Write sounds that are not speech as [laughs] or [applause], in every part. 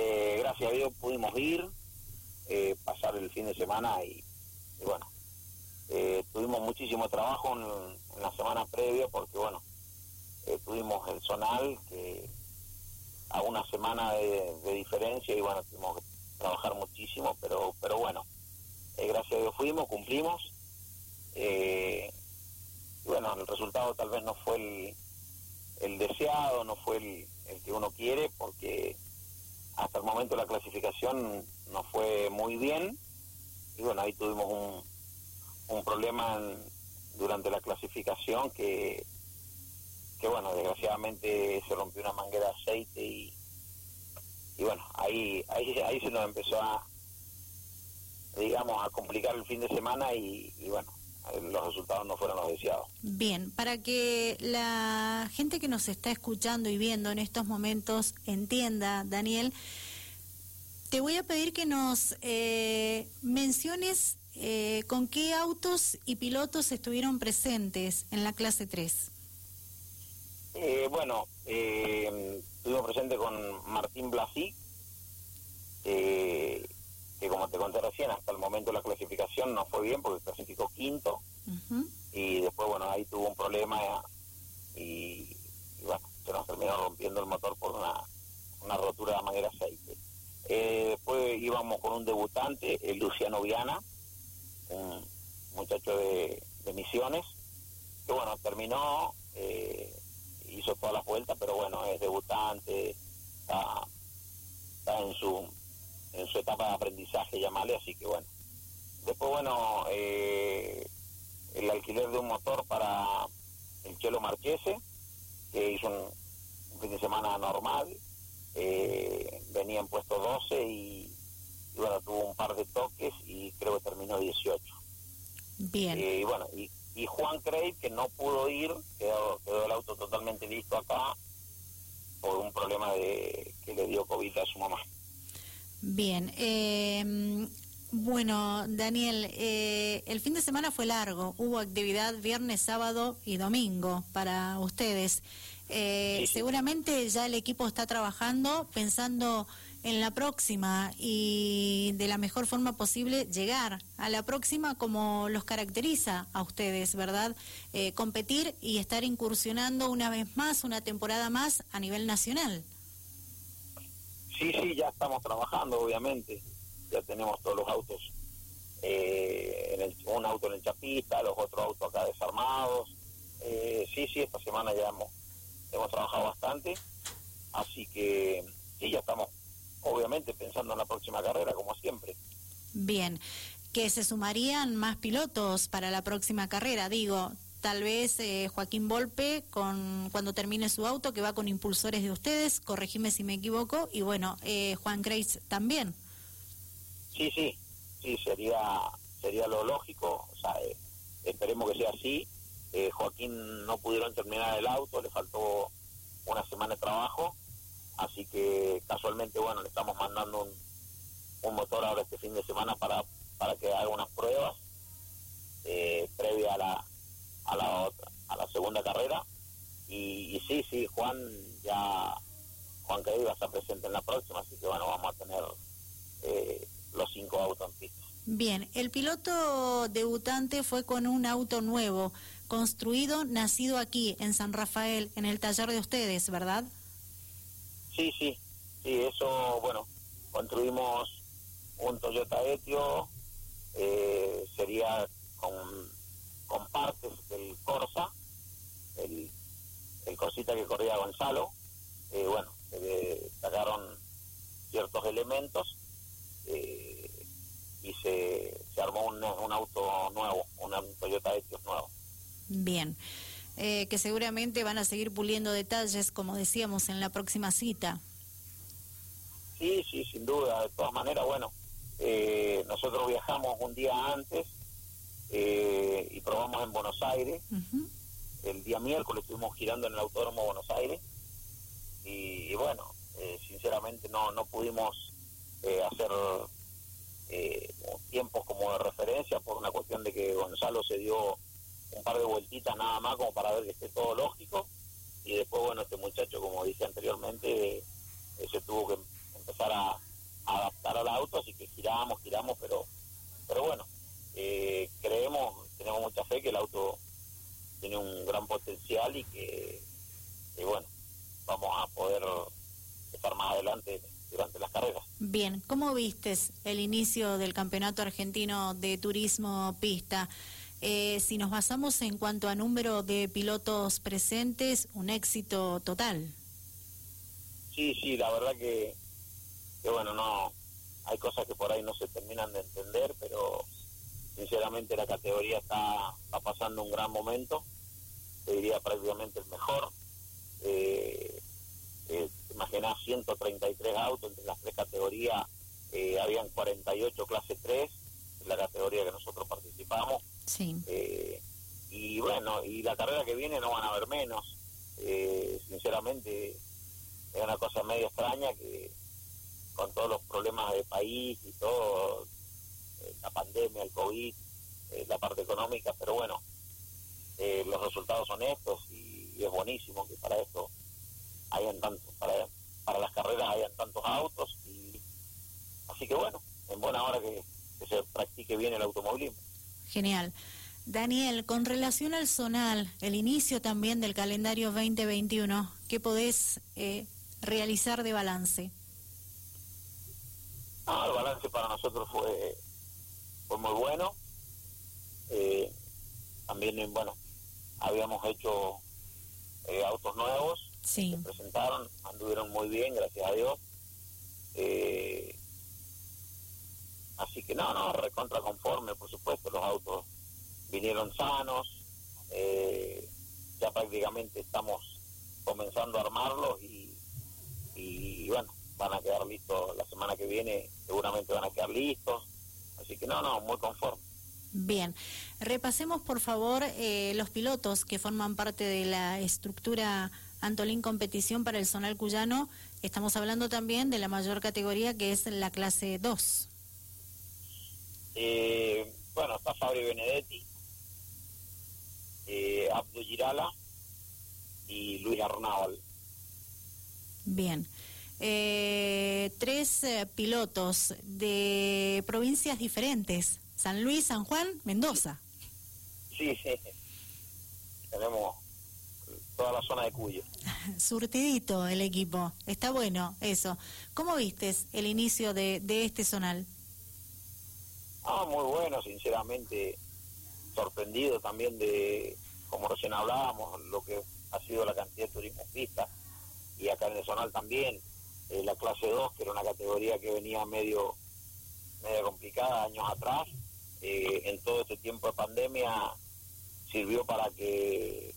Eh, gracias a Dios pudimos ir, eh, pasar el fin de semana y, bueno, eh, tuvimos muchísimo trabajo en, la semana previa porque bueno, tuvimos el zonal que a una semana de, diferencia y bueno, tuvimos que trabajar muchísimo, pero, pero bueno, gracias a Dios fuimos, cumplimos. y bueno, el resultado tal vez no fue el, el deseado, no fue el, el que uno quiere porque hasta el momento la clasificación no fue muy bien. Y bueno, ahí tuvimos un, un problema durante la clasificación que, que bueno, desgraciadamente se rompió una manguera de aceite y, y bueno, ahí, ahí, ahí se nos empezó a, digamos, a complicar el fin de semana y, y bueno, los resultados no fueron los deseados. Bien, para que la gente que nos está escuchando y viendo en estos momentos entienda, Daniel, te voy a pedir que nos eh, menciones eh, con qué autos y pilotos estuvieron presentes en la clase 3. Eh, bueno, estuvimos presentes con Martín Blasi, que como te conté recién, hasta el momento la clasificación no fue bien porque clasificó quinto y después, bueno, ahí tuvo un problema y, bueno, se nos terminó rompiendo el motor por una, una rotura de manera aceite. Eh, después íbamos con un debutante, el Luciano Viana, un muchacho de, Misiones, que bueno, terminó, eh, hizo todas las vueltas, pero bueno, es debutante, está, está en su en su etapa de aprendizaje, llamarle, así que bueno. Después, bueno, eh, el alquiler de un motor para el Chelo Marchese, que hizo un, fin de semana normal, eh, venía en puesto 12 y, bueno, tuvo un par de toques y creo que terminó 18. Bien. Eh, y bueno, y, Juan Craig, que no pudo ir, quedó, quedó el auto totalmente listo acá por un problema de que le dio COVID a su mamá. Bien. Eh, bueno, Daniel, eh, el fin de semana fue largo. Hubo actividad viernes, sábado y domingo para ustedes. Eh, seguramente ya el equipo está trabajando pensando en la próxima y de la mejor forma posible llegar a la próxima como los caracteriza a ustedes, ¿verdad? Eh, competir y estar incursionando una vez más, una temporada más a nivel nacional. Sí, sí, ya estamos trabajando, obviamente. Ya tenemos todos los autos, eh, en el, un auto en el Chapista, los otros autos acá desarmados. Eh, sí, sí, esta semana ya hemos, hemos trabajado bastante. Así que sí, ya estamos, obviamente, pensando en la próxima carrera, como siempre. Bien, que se sumarían más pilotos para la próxima carrera, digo, tal vez eh, Joaquín Volpe con cuando termine su auto que va con impulsores de ustedes, corregime si me equivoco, y bueno, eh, Juan Grace también. Sí, sí, sí, sería sería lo lógico, o sea, eh, esperemos que sea así. Joaquín no pudieron terminar el auto, le faltó una semana de trabajo, así que casualmente, bueno, le estamos mandando un, un motor ahora este fin de semana para, para que haga unas pruebas previa a la a la otra, a la segunda carrera. Y, sí, sí, Juan ya, Juan que va a estar presente en la próxima, así que bueno, vamos a tener eh, los cinco autos en pista. Bien, el piloto debutante fue con un auto nuevo, construido, nacido aquí, en San Rafael, en el taller de ustedes, ¿verdad? Sí, sí, sí, eso, bueno, construimos un Toyota Etio, eh, sería con con partes del Corsa, el, el Corsita que corría Gonzalo, eh, bueno, se sacaron ciertos elementos eh, y se, se armó un, un, auto nuevo, un Toyota Etios nuevo. Bien. Eh, que seguramente van a seguir puliendo detalles, como decíamos, en la próxima cita. Sí, sí, sin duda. De todas maneras, bueno, nosotros viajamos un día antes eh, y probamos en Buenos Aires. El día miércoles estuvimos girando en el Autódromo Buenos Aires y, bueno, eh, sinceramente no, no pudimos eh, hacer tiempos como de referencia por una cuestión de que Gonzalo se dio un par de vueltitas nada más como para ver que esté todo lógico. Y después bueno este muchacho como dije anteriormente se tuvo que empezar a, giramos, giramos, pero, pero bueno, eh, creemos, tenemos mucha fe que el auto tiene un gran potencial y que, bueno, vamos a poder estar más adelante durante las carreras. Bien, ¿cómo vistes el inicio del Campeonato Argentino de Turismo Pista? Eh, si nos basamos en cuanto a número de pilotos presentes, un éxito total. Sí, sí, la verdad que, que bueno, no, hay cosas que por ahí no se terminan de entender, pero sinceramente la categoría está, está pasando un gran momento, te diría prácticamente el mejor. Eh, eh, 133 autos entre las tres categorías, eh, habían 48 clase 3, en la categoría que nosotros participamos. Sí. Eh, y bueno, y la carrera que viene no van a haber menos. Eh, sinceramente, es una cosa medio extraña que con todos los problemas de país y todo, eh, la pandemia, el COVID, eh, la parte económica, pero bueno, eh, los resultados son estos y, es buenísimo que para esto hayan tantos, para, para las carreras hayan tantos autos y así que bueno, en buena hora que, se practique bien el automovilismo. Genial. Daniel, con relación al zonal, el inicio también del calendario 2021, ¿qué podés realizar de balance? No, el balance para nosotros fue, fue muy bueno. Eh, también, bueno, habíamos hecho eh, autos nuevos, sí. se presentaron, anduvieron muy bien, gracias a Dios. Eh, así que no, no, recontra conforme, por supuesto, los autos vinieron sanos, ya prácticamente estamos comenzando a armarlos y, y bueno, van a quedar listos la semana que viene, seguramente van a quedar listos. Así que no, no, muy conforme. Bien, repasemos por favor eh, los pilotos que forman parte de la estructura Antolín Competición para el Zonal Cuyano. Estamos hablando también de la mayor categoría que es la clase 2. Eh, bueno, está Fabio Benedetti, eh, Abdo Girala y Luis Arnabal. Bien eh, tres eh, pilotos de provincias diferentes, San Luis, San Juan, Mendoza. Sí, sí. Tenemos toda la zona de Cuyo. [laughs] Surtidito el equipo, está bueno eso. ¿Cómo vistes el inicio de, de este zonal? Ah, muy bueno, sinceramente sorprendido también de, como recién hablábamos, lo que ha sido la cantidad de turismo pista y acá en el zonal también. Eh, la clase 2, que era una categoría que venía medio, medio complicada años atrás. Eh, en todo este tiempo de pandemia sirvió para que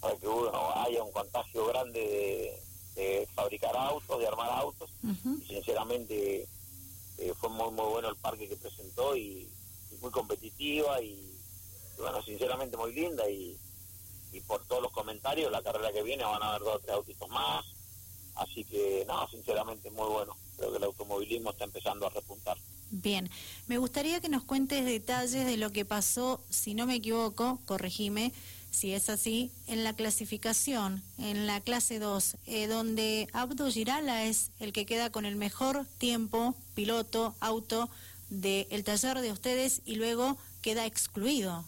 para que haya un contagio grande de, fabricar autos, de armar autos. y sinceramente eh, fue muy muy bueno el parque que presentó y, muy competitiva y, bueno, sinceramente muy linda y, y por todos los comentarios, la carrera que viene van a haber dos o tres autitos más Así que, no, sinceramente muy bueno. Creo que el automovilismo está empezando a repuntar. Bien, me gustaría que nos cuentes detalles de lo que pasó, si no me equivoco, corregime, si es así, en la clasificación, en la clase 2, eh, donde Abdo Girala es el que queda con el mejor tiempo, piloto, auto del taller de ustedes y luego queda excluido.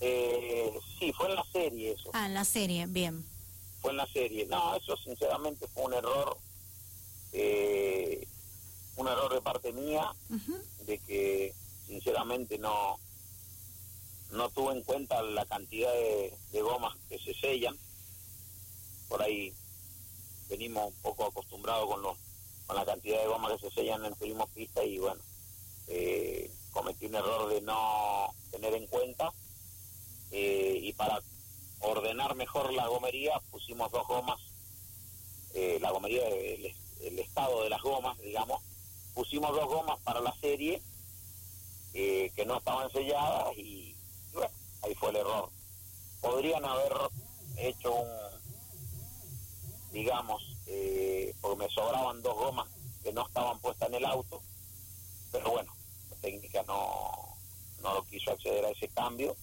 Eh, sí, fue en la serie eso. Ah, en la serie, bien fue en la serie. No, eso sinceramente fue un error, eh, un error de parte mía, de que sinceramente no no tuve en cuenta la cantidad de, gomas que se sellan. Por ahí venimos un poco acostumbrados con los con la cantidad de gomas que se sellan en turismo pista y bueno, eh, cometí un error de no tener en cuenta eh, y para ordenar mejor la gomería, pusimos dos gomas, eh, la gomería, el, estado de las gomas, digamos, pusimos dos gomas para la serie eh, que no estaban selladas y, ahí fue el error. Podrían haber hecho un, digamos, eh, porque me sobraban dos gomas que no estaban puestas en el auto, pero bueno, la técnica no, no lo quiso acceder a ese cambio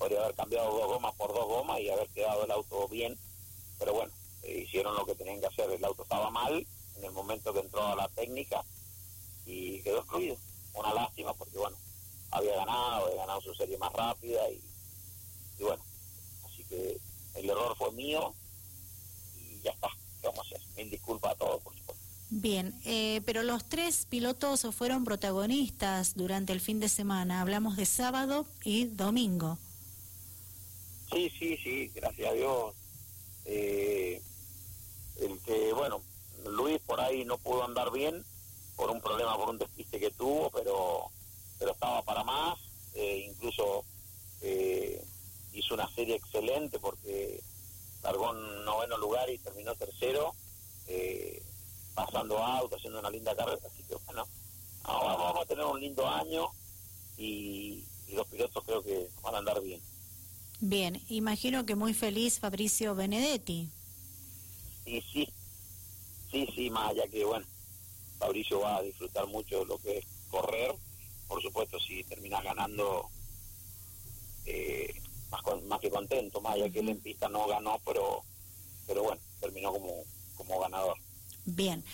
podría haber cambiado dos gomas por dos gomas y haber quedado el auto bien, pero bueno, eh, hicieron lo que tenían que hacer, el auto estaba mal, en el momento que entró a la técnica, y quedó excluido. Una lástima porque, bueno, había ganado, había ganado su serie más rápida y, y bueno, así que el error fue mío y ya está. vamos a hacer? Mil disculpas a todos, por supuesto. Bien, eh, pero los tres pilotos fueron protagonistas durante el fin de semana. Hablamos de sábado y domingo. Sí, sí, sí, gracias a Dios. Eh, el que, bueno, Luis por ahí no pudo andar bien por un problema, por un despiste que tuvo, pero, pero estaba para más. Eh, incluso eh, hizo una serie excelente porque largó en noveno lugar y terminó tercero, eh, pasando auto, haciendo una linda carrera. Así que bueno, vamos a tener un lindo año y, y los pilotos creo que van a andar bien. Bien, imagino que muy feliz Fabricio Benedetti. Sí, sí, sí, sí, más allá que, bueno, Fabricio va a disfrutar mucho de lo que es correr. Por supuesto, si terminas ganando, eh, más, más que contento, más allá que él en pista no ganó, pero, pero bueno, terminó como, como ganador. Bien.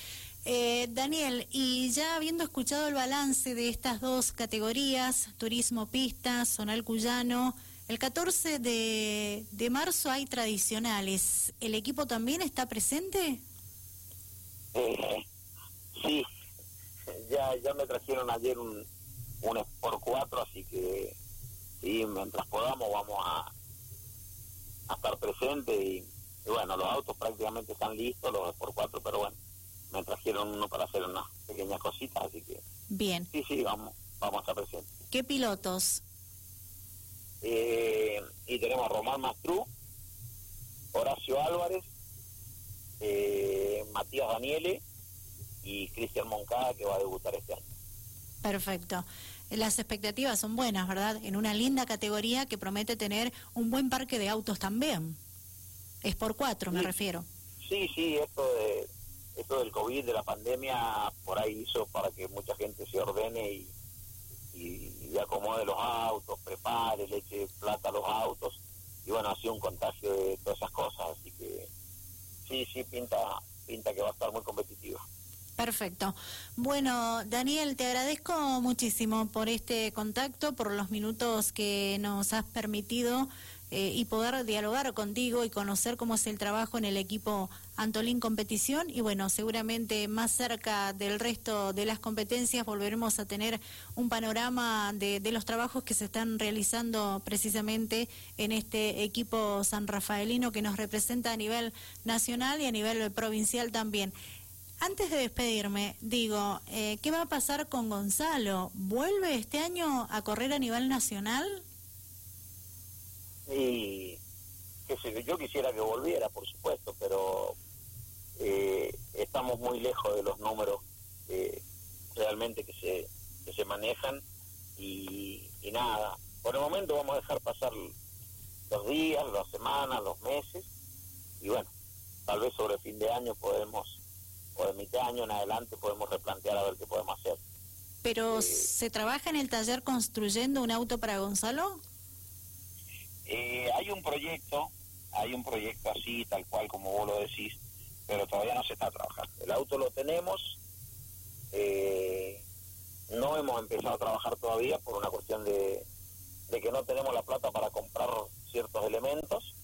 Eh, Daniel, y ya habiendo escuchado el balance de estas dos categorías, turismo pista, zonal cuyano, el 14 de, de marzo hay tradicionales. ¿El equipo también está presente? Eh, sí, ya, ya me trajeron ayer un, un Sport 4, así que sí, mientras podamos vamos a, a estar presentes y, y, bueno, los autos prácticamente están listos, los Sport 4, pero bueno, me trajeron uno para hacer unas pequeñas cositas, así que... Bien. Sí, sí, vamos, vamos a estar presentes. ¿Qué pilotos? Eh, y tenemos a Román Mastrú, Horacio Álvarez, eh, Matías Daniele y Cristian Moncada que va a debutar este año. Perfecto. Las expectativas son buenas, ¿verdad? En una linda categoría que promete tener un buen parque de autos también. Es por cuatro, me refiero. Sí, sí, esto de esto del COVID, de la pandemia, por ahí hizo para que mucha gente se ordene y, y, y acomode los autos, prepare, le eche plata a los autos. Y bueno, ha sido un contagio de todas esas cosas, así que sí, sí, pinta, pinta que va a estar muy competitiva. Perfecto. Bueno, Daniel, te agradezco muchísimo por este contacto, por los minutos que nos has permitido eh, y poder dialogar contigo y conocer cómo es el trabajo en el equipo Antolín Competición. Y bueno, seguramente más cerca del resto de las competencias volveremos a tener un panorama de, de los trabajos que se están realizando precisamente en este equipo san rafaelino que nos representa a nivel nacional y a nivel provincial también. Antes de despedirme, digo, eh, ¿qué va a pasar con Gonzalo? ¿Vuelve este año a correr a nivel nacional? Y qué sé, yo quisiera que volviera, por supuesto, pero eh, estamos muy lejos de los números eh, realmente que se, que se manejan y, y nada, por el momento vamos a dejar pasar los días, las semanas, los meses y bueno, tal vez sobre fin de año podemos o de mitad de año en adelante podemos replantear a ver qué podemos hacer. ¿Pero eh, se trabaja en el taller construyendo un auto para Gonzalo? Eh, hay un proyecto, hay un proyecto así, tal cual como vos lo decís, pero todavía no se está trabajando. El auto lo tenemos, eh, no hemos empezado a trabajar todavía por una cuestión de, de que no tenemos la plata para comprar ciertos elementos,